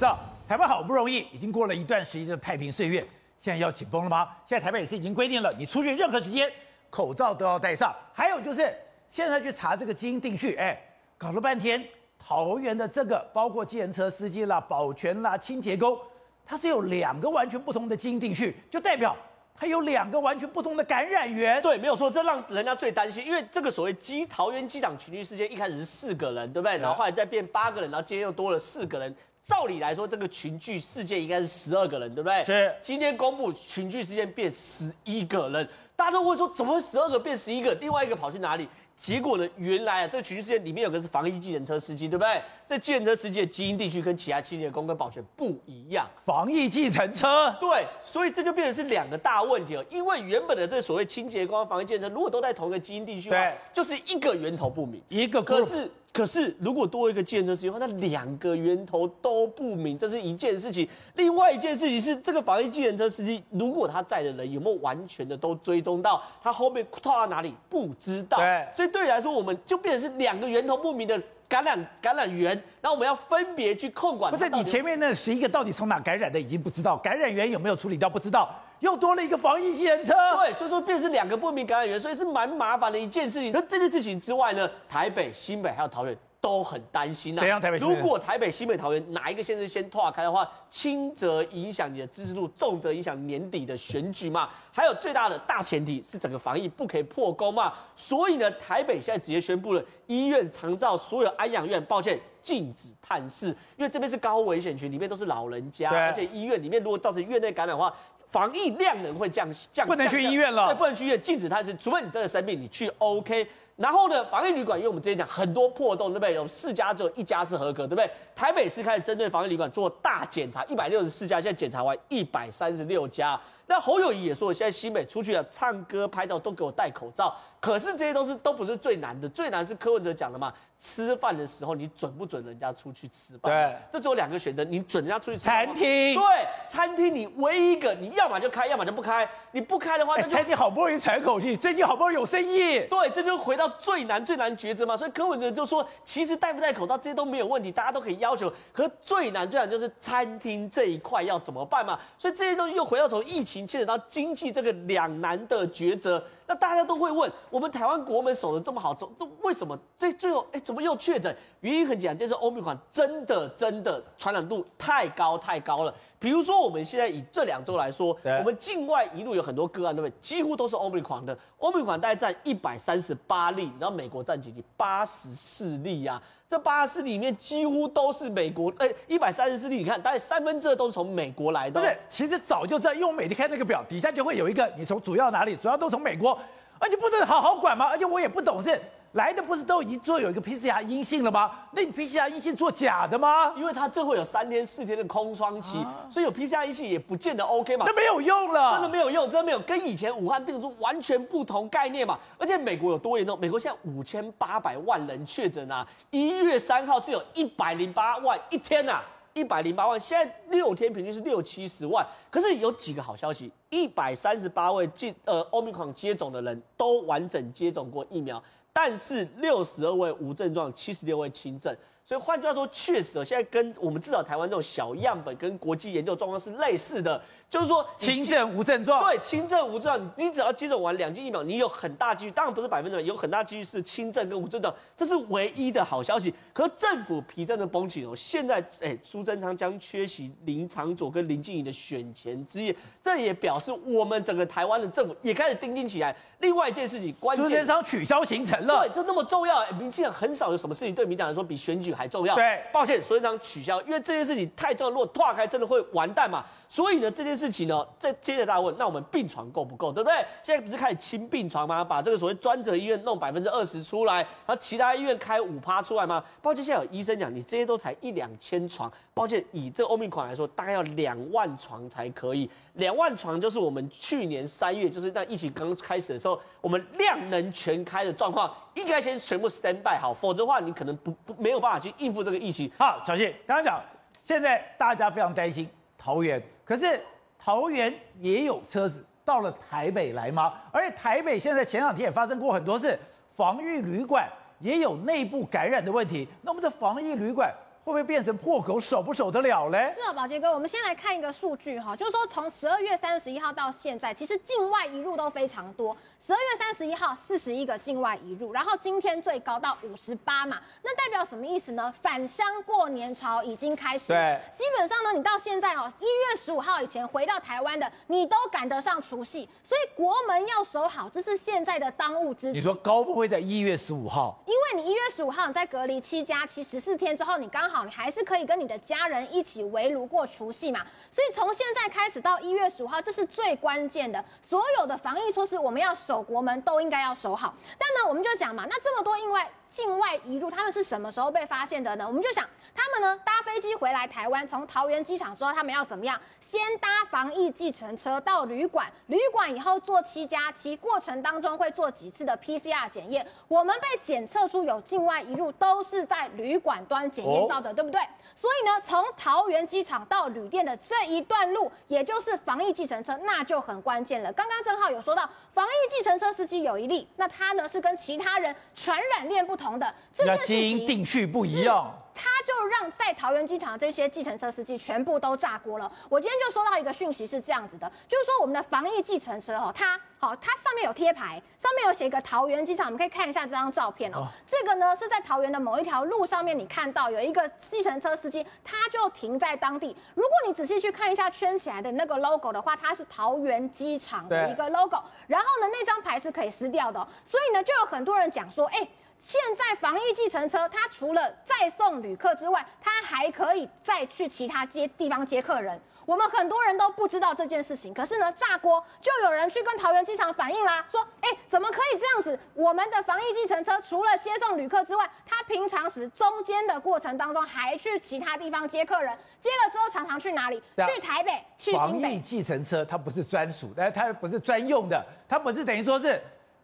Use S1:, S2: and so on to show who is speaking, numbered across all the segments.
S1: 知道台湾好不容易已经过了一段时间的太平岁月，现在要紧绷了吗？现在台北也是已经规定了，你出去任何时间口罩都要戴上。还有就是现在去查这个基因定序，哎，搞了半天，桃园的这个包括计程车司机啦、保全啦、清洁工，它是有两个完全不同的基因定序，就代表。还有两个完全不同的感染源，
S2: 对，没有错，这让人家最担心，因为这个所谓机桃园机场群聚事件一开始是四个人，对不对？然后后来再变八个人，然后今天又多了四个人。照理来说，这个群聚事件应该是十二个人，对不对？
S1: 是。
S2: 今天公布群聚事件变十一个人，大家都会说怎么会十二个变十一个？另外一个跑去哪里？结果呢？原来啊，这个群聚事件里面有个是防疫计程车司机，对不对？这计程车司机的基因地区跟其他清洁工跟保全不一样。
S1: 防疫计程车，
S2: 对，所以这就变成是两个大问题了。因为原本的这所谓清洁工、防疫计程车，如果都在同一个基因地区，对，就是一个源头不明，
S1: 一个
S2: 可是。可是，如果多一个计程车司机的话，那两个源头都不明，这是一件事情。另外一件事情是，这个防疫计程车司机，如果他载的人有没有完全的都追踪到，他后面套到哪里不知道。对，所以对你来说，我们就变成是两个源头不明的感染感染源，然后我们要分别去控管。
S1: 不是你前面那十一个到底从哪感染的，已经不知道，感染源有没有处理到不知道。又多了一个防疫机人车，
S2: 对，所以说变成是两个不明感染源，所以是蛮麻烦的一件事情。那这件事情之外呢，台北、新北还有桃园都很担心啊。
S1: 怎样？台北？
S2: 如果台北、新北、桃园哪一个县市先拓开的话，轻则影响你的支持度，重则影响年底的选举嘛。还有最大的大前提是整个防疫不可以破功嘛。所以呢，台北现在直接宣布了，医院、长照、所有安养院，抱歉，禁止探视，因为这边是高危险群，里面都是老人家，而且医院里面如果造成院内感染的话。防疫量能会降降，
S1: 不能去医院了。
S2: 对，不能去医院，禁止探视，除非你真的生病，你去 OK。然后呢，防疫旅馆，因为我们之前讲很多破洞，对不对？有四家只有一家是合格，对不对？台北市开始针对防疫旅馆做大检查，一百六十四家，现在检查完一百三十六家。那侯友谊也说，现在新北出去了，唱歌拍照都给我戴口罩。可是这些都是都不是最难的，最难是柯文哲讲的嘛。吃饭的时候，你准不准人家出去吃饭？
S1: 对，
S2: 这只有两个选择，你准人家出去吃
S1: 餐厅。
S2: 对，餐厅你唯一一个，你要么就开，要么就不开。你不开的话，那
S1: 餐厅好不容易喘口气，最近好不容易有生意。
S2: 对，这就回到最难最难抉择嘛。所以柯文哲就说，其实戴不戴口罩这些都没有问题，大家都可以要求。可最难最难就是餐厅这一块要怎么办嘛？所以这些东西又回到从疫情牵扯到经济这个两难的抉择。那大家都会问，我们台湾国门守得这么好，走，都为什么这最后，哎，怎么又确诊？原因很简单，就是欧米款真的真的传染度太高太高了。比如说，我们现在以这两周来说，我们境外一路有很多个案，对不对？几乎都是欧米款的，欧米款大概占一百三十八例，然后美国占几例？八十四例呀、啊。这八十四里面几乎都是美国，哎，一百三十四例，你看大概三分之二都是从美国来的。
S1: 对，其实早就在用美的开那个表底下就会有一个，你从主要哪里？主要都从美国，而且不能好好管吗？而且我也不懂是。来的不是都已经做有一个 PCR 阴性了吗？那你 PCR 阴性做假的吗？
S2: 因为它这会有三天四天的空窗期，啊、所以有 PCR 阴性也不见得 OK 嘛。
S1: 那没有用了，
S2: 真的没有用，真的没有，跟以前武汉病毒完全不同概念嘛。而且美国有多严重？美国现在五千八百万人确诊啊，一月三号是有一百零八万一天呐、啊，一百零八万，现在六天平均是六七十万。可是有几个好消息，一百三十八位进呃 Omicron 接种的人都完整接种过疫苗。但是六十二位无症状，七十六位轻症，所以换句话说，确实现在跟我们至少台湾这种小样本跟国际研究状况是类似的。就是说，
S1: 轻症无症状，
S2: 对，轻症无症状，你只要接种完两剂疫苗，你有很大几率，当然不是百分之百，有很大几率是轻症跟无症状，这是唯一的好消息。可是政府皮真的绷紧哦，现在哎，苏贞昌将缺席林长佐跟林静怡的选前之夜，这也表示我们整个台湾的政府也开始盯紧起来。另外一件事情，关键，
S1: 苏贞昌取消行程了，
S2: 对，这那么重要，民进党很少有什么事情对民进党来说比选举还重要。
S1: 对，
S2: 抱歉，所以长取消，因为这件事情太重要，如果拓开真的会完蛋嘛。所以呢，这件事情呢，再接着大家问，那我们病床够不够，对不对？现在不是开始清病床吗？把这个所谓专责医院弄百分之二十出来，然后其他医院开五趴出来吗？抱歉，现在有医生讲，你这些都才一两千床。抱歉，以这个欧米款来说，大概要两万床才可以。两万床就是我们去年三月，就是在疫情刚开始的时候，我们量能全开的状况，应该先全部 stand by 好，否则的话，你可能不不没有办法去应付这个疫情。
S1: 好，小谢刚刚讲，现在大家非常担心桃园。可是桃园也有车子到了台北来吗？而且台北现在前两天也发生过很多次，防疫旅馆也有内部感染的问题。那我们这防疫旅馆不会变成破口，守不守得了嘞？
S3: 是啊，宝杰哥，我们先来看一个数据哈，就是说从十二月三十一号到现在，其实境外移入都非常多。十二月三十一号四十一个境外移入，然后今天最高到五十八嘛，那代表什么意思呢？返乡过年潮已经开始。
S1: 对，
S3: 基本上呢，你到现在哦，一月十五号以前回到台湾的，你都赶得上除夕，所以国门要守好，这是现在的当务之急。
S1: 你说高峰会在一月十五号？
S3: 因为你一月十五号你在隔离七加七十四天之后，你刚好你还是可以跟你的家人一起围炉过除夕嘛。所以从现在开始到一月十五号，这是最关键的，所有的防疫措施我们要守国门都应该要守好。但呢，我们就讲嘛，那这么多意外。境外移入，他们是什么时候被发现的呢？我们就想，他们呢搭飞机回来台湾，从桃园机场之后，他们要怎么样？先搭防疫计程车到旅馆，旅馆以后做七加七，过程当中会做几次的 PCR 检验。我们被检测出有境外移入，都是在旅馆端检验到的，哦、对不对？所以呢，从桃园机场到旅店的这一段路，也就是防疫计程车，那就很关键了。刚刚正浩有说到，防疫计程车司机有一例，那他呢是跟其他人传染链不同的，这件
S1: 基因定序不一样。
S3: 他就让在桃园机场这些计程车司机全部都炸锅了。我今天就收到一个讯息是这样子的，就是说我们的防疫计程车哦，它好，它上面有贴牌，上面有写一个桃园机场，我们可以看一下这张照片哦。这个呢是在桃园的某一条路上面，你看到有一个计程车司机，他就停在当地。如果你仔细去看一下圈起来的那个 logo 的话，它是桃园机场的一个 logo。然后呢，那张牌是可以撕掉的，所以呢，就有很多人讲说，哎。现在防疫计程车，它除了载送旅客之外，它还可以再去其他接地方接客人。我们很多人都不知道这件事情，可是呢，炸锅就有人去跟桃园机场反映啦，说，哎，怎么可以这样子？我们的防疫计程车除了接送旅客之外，它平常时中间的过程当中还去其他地方接客人，接了之后常常去哪里？去台北，去新北。
S1: 防疫计程车它不是专属，但它不是专用的，它不是等于说是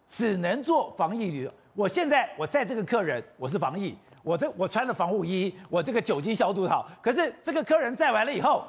S1: 只能做防疫旅。我现在我载这个客人，我是防疫，我这我穿了防护衣，我这个酒精消毒好。可是这个客人载完了以后，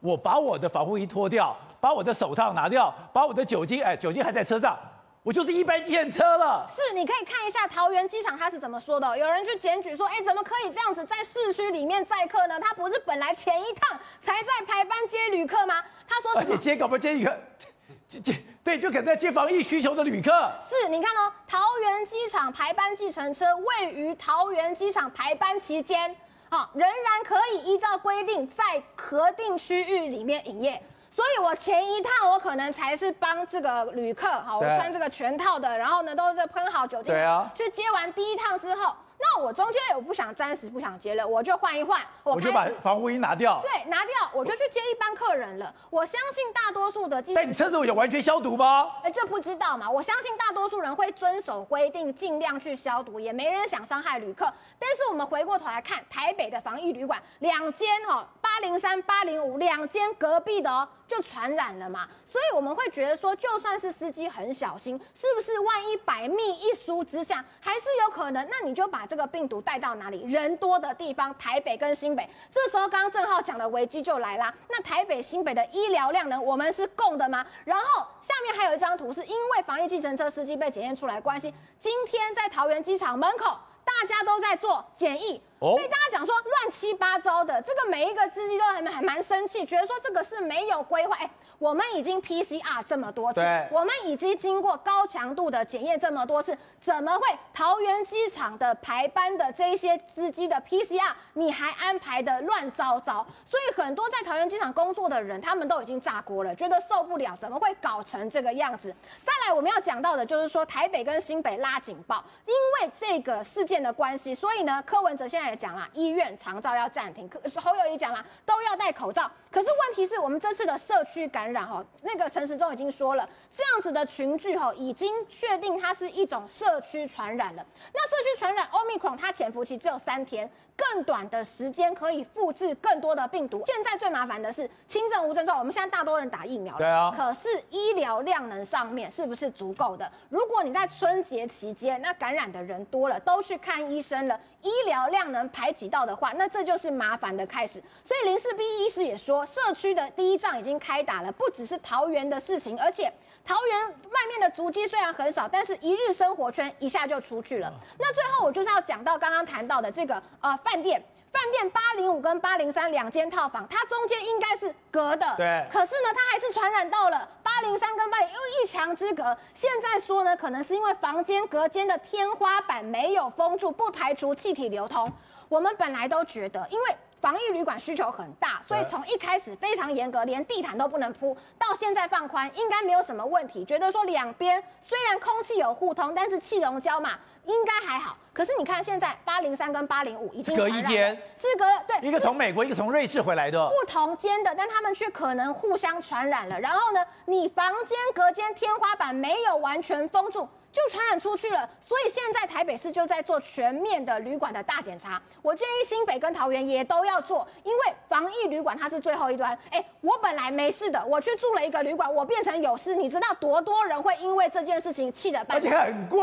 S1: 我把我的防护衣脱掉，把我的手套拿掉，把我的酒精，哎，酒精还在车上，我就是一般计程车了。
S3: 是，你可以看一下桃园机场他是怎么说的。有人去检举说，哎，怎么可以这样子在市区里面载客呢？他不是本来前一趟才在排班接旅客吗？他说什么？
S1: 而且接搞不接一个？接接。对，就可能在接防疫需求的旅客。
S3: 是，你看哦，桃园机场排班计程车位于桃园机场排班期间，好，仍然可以依照规定在核定区域里面营业。所以我前一趟我可能才是帮这个旅客，好，我穿这个全套的，然后呢都是喷好酒精，对啊，去接完第一趟之后。那我中间我不想暂时不想接了，我就换一换，我，
S1: 我就把防护衣拿掉。
S3: 对，拿掉，我就去接一般客人了。我相信大多数的，
S1: 但你车子有完全消毒吗？
S3: 哎，这不知道嘛。我相信大多数人会遵守规定，尽量去消毒，也没人想伤害旅客。但是我们回过头来看，台北的防疫旅馆两间哦，八零三、八零五两间隔壁的哦。就传染了嘛，所以我们会觉得说，就算是司机很小心，是不是万一百密一疏之下，还是有可能？那你就把这个病毒带到哪里？人多的地方，台北跟新北。这时候刚刚正浩讲的危机就来啦。那台北、新北的医疗量能，我们是够的吗？然后下面还有一张图，是因为防疫计程车司机被检验出来关系，今天在桃园机场门口。大家都在做检疫，所以大家讲说乱七八糟的，这个每一个司机都还蛮还蛮生气，觉得说这个是没有规划。哎，我们已经 PCR 这么多次，我们已经经过高强度的检验这么多次，怎么会桃园机场的排班的这些司机的 PCR 你还安排的乱糟糟？所以很多在桃园机场工作的人，他们都已经炸锅了，觉得受不了，怎么会搞成这个样子？再来我们要讲到的就是说台北跟新北拉警报，因为这个事件的关系，所以呢，柯文哲现在讲啦，医院长照要暂停。可是侯友谊讲啦，都要戴口罩。可是问题是我们这次的社区感染哈，那个陈时中已经说了，这样子的群聚哈，已经确定它是一种社区传染了。那社区传染 Omicron 它潜伏期只有三天，更短的时间可以复制更多的病毒。现在最麻烦的是轻症无症状，我们现在大多人打疫苗了，对啊。可是医疗量能上面是不是足够的？如果你在春节期间那感染的人多了，都去看医生了，医疗量能排挤到的话，那这就是麻烦的开始。所以林世斌医师也说，社区的第一仗已经开打了，不只是桃园的事情，而且桃园外面的足迹虽然很少，但是一日生活圈一下就出去了。那最后我就是要讲到刚刚谈到的这个呃饭店。饭店八零五跟八零三两间套房，它中间应该是隔的，
S1: 对。
S3: 可是呢，它还是传染到了八零三跟八零，因为一墙之隔。现在说呢，可能是因为房间隔间的天花板没有封住，不排除气体流通。我们本来都觉得，因为。防疫旅馆需求很大，所以从一开始非常严格，连地毯都不能铺，到现在放宽，应该没有什么问题。觉得说两边虽然空气有互通，但是气溶胶嘛，应该还好。可是你看现在八零三跟八零五已经
S1: 隔一间，
S3: 是隔对，
S1: 一个从美国，一个从瑞士回来的，
S3: 不同间的，但他们却可能互相传染了。然后呢，你房间隔间天花板没有完全封住。就传染出去了，所以现在台北市就在做全面的旅馆的大检查。我建议新北跟桃园也都要做，因为防疫旅馆它是最后一端。哎，我本来没事的，我去住了一个旅馆，我变成有事，你知道多多人会因为这件事情气得半死。
S1: 而且很贵。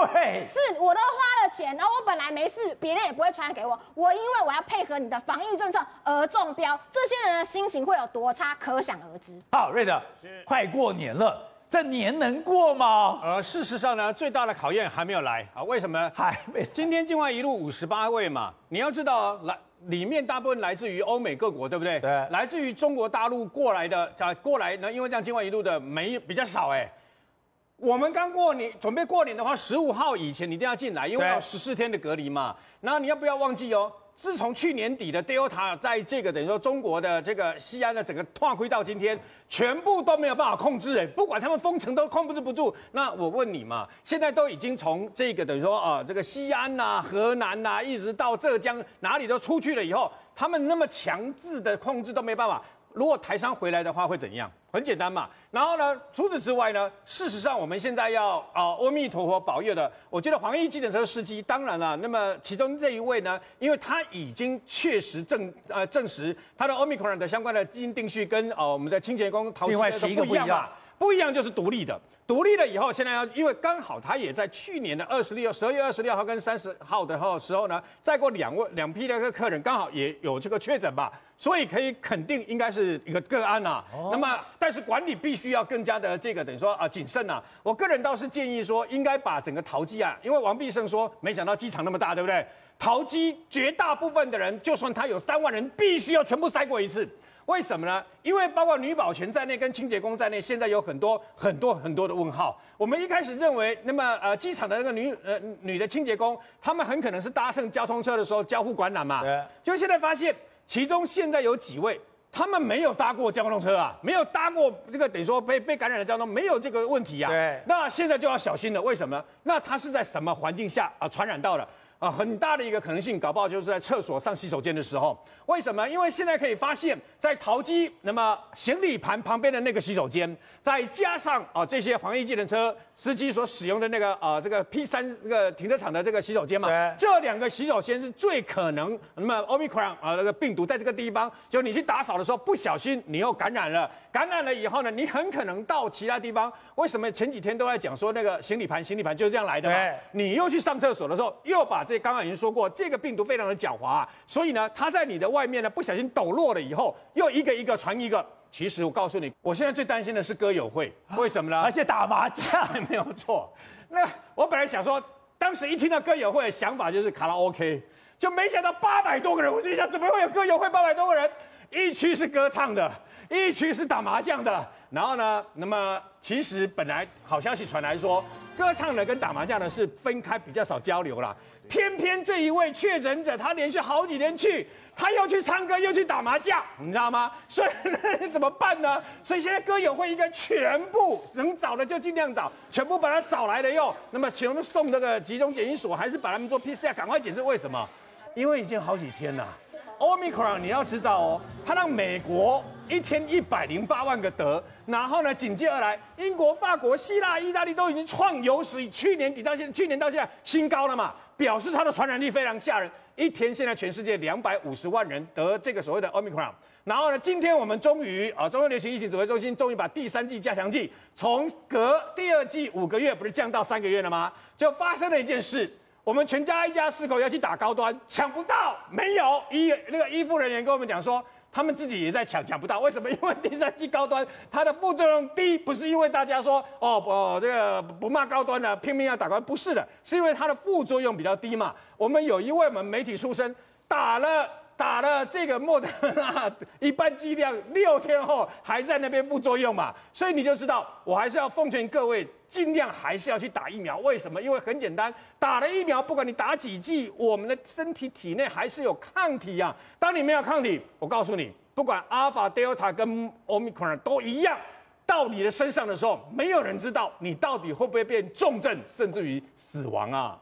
S3: 是，我都花了钱，然后我本来没事，别人也不会传染给我。我因为我要配合你的防疫政策而中标，这些人的心情会有多差，可想而知。
S1: 好，瑞德，快过年了。这年能过吗？
S4: 呃，事实上呢，最大的考验还没有来啊。为什么？
S1: 还没。
S4: 今天境外一路五十八位嘛，你要知道，来里面大部分来自于欧美各国，对不对？
S1: 对。
S4: 来自于中国大陆过来的，啊，过来呢，因为这样境外一路的没比较少哎。我们刚过年，准备过年的话，十五号以前你一定要进来，因为要十四天的隔离嘛。然后你要不要忘记哦？自从去年底的 Delta 在这个等于说中国的这个西安的整个跨亏到今天，全部都没有办法控制哎，不管他们封城都控制不住。那我问你嘛，现在都已经从这个等于说啊，这个西安呐、河南呐、一直到浙江哪里都出去了以后，他们那么强制的控制都没办法。如果台商回来的话会怎样？很简单嘛。然后呢，除此之外呢，事实上我们现在要啊，阿弥陀佛保佑的。我觉得防疫计程车司机，当然了，那么其中这一位呢，因为他已经确实证呃证实他的 Omicron 的相关的基因定序跟呃我们的清洁工陶吉的不一样嘛，不一样就是独立的。独立了以后，现在要因为刚好他也在去年的二十六十二月二十六号跟三十号的时候呢，再过两位两批的个客人刚好也有这个确诊吧，所以可以肯定应该是一个个案呐、啊。哦、那么，但是管理必须要更加的这个等于说啊谨慎呐、啊。我个人倒是建议说，应该把整个桃机啊，因为王必胜说，没想到机场那么大，对不对？桃机绝大部分的人，就算他有三万人，必须要全部筛过一次。为什么呢？因为包括女保全在内，跟清洁工在内，现在有很多很多很多的问号。我们一开始认为，那么呃，机场的那个女呃女的清洁工，他们很可能是搭乘交通车的时候交互感染嘛。对。就现在发现，其中现在有几位，他们没有搭过交通车啊，没有搭过这个等于说被被感染的交通，没有这个问题啊。对。那现在就要小心了。为什么？那他是在什么环境下啊传染到了？啊，很大的一个可能性，搞不好就是在厕所上洗手间的时候。为什么？因为现在可以发现，在桃机那么行李盘旁边的那个洗手间，再加上啊这些防疫计程车司机所使用的那个啊这个 P 三那个停车场的这个洗手间嘛，对这两个洗手间是最可能那么 Omicron 啊那个病毒在这个地方，就你去打扫的时候不小心你又感染了，感染了以后呢，你很可能到其他地方。为什么前几天都在讲说那个行李盘行李盘就是这样来的嘛？你又去上厕所的时候又把。这刚刚已经说过，这个病毒非常的狡猾啊，所以呢，它在你的外面呢不小心抖落了以后，又一个一个传一个。其实我告诉你，我现在最担心的是歌友会，为什么呢？
S1: 而且打麻将
S4: 没有错。那我本来想说，当时一听到歌友会的想法就是卡拉 OK，就没想到八百多个人，我就想怎么会有歌友会八百多个人？一区是歌唱的，一群是打麻将的。然后呢，那么其实本来好消息传来说，歌唱的跟打麻将的是分开比较少交流啦。偏偏这一位确诊者，他连续好几天去，他又去唱歌，又去打麻将，你知道吗？所以那怎么办呢？所以现在歌友会应该全部能找的就尽量找，全部把他找来了哟。那么全部送这个集中检疫所，还是把他们做 PCR，赶快检测？为什么？因为已经好几天了。Omicron 你要知道哦，他让美国一天一百零八万个得，然后呢，紧接而来，英国、法国、希腊、意大利都已经创有史以去年底到现在，去年到现在新高了嘛。表示它的传染力非常吓人，一天现在全世界两百五十万人得这个所谓的 Omicron，然后呢，今天我们终于啊，中央流行疫情指挥中心终于把第三剂加强剂从隔第二剂五个月不是降到三个月了吗？就发生了一件事，我们全家一家四口要去打高端，抢不到，没有医那个医护人员跟我们讲说。他们自己也在抢，抢不到，为什么？因为第三季高端它的副作用低，不是因为大家说哦哦这个不骂高端的，拼命要打高端，不是的，是因为它的副作用比较低嘛。我们有一位我们媒体出身，打了打了这个莫德纳一般剂量，六天后还在那边副作用嘛，所以你就知道，我还是要奉劝各位，尽量还是要去打疫苗。为什么？因为很简单，打了疫苗，不管你打几剂，我们的身体体内还是有抗体啊。当你没有抗体，我告诉你，不管阿尔法、德尔塔跟奥密克戎都一样。到你的身上的时候，没有人知道你到底会不会变重症，甚至于死亡啊！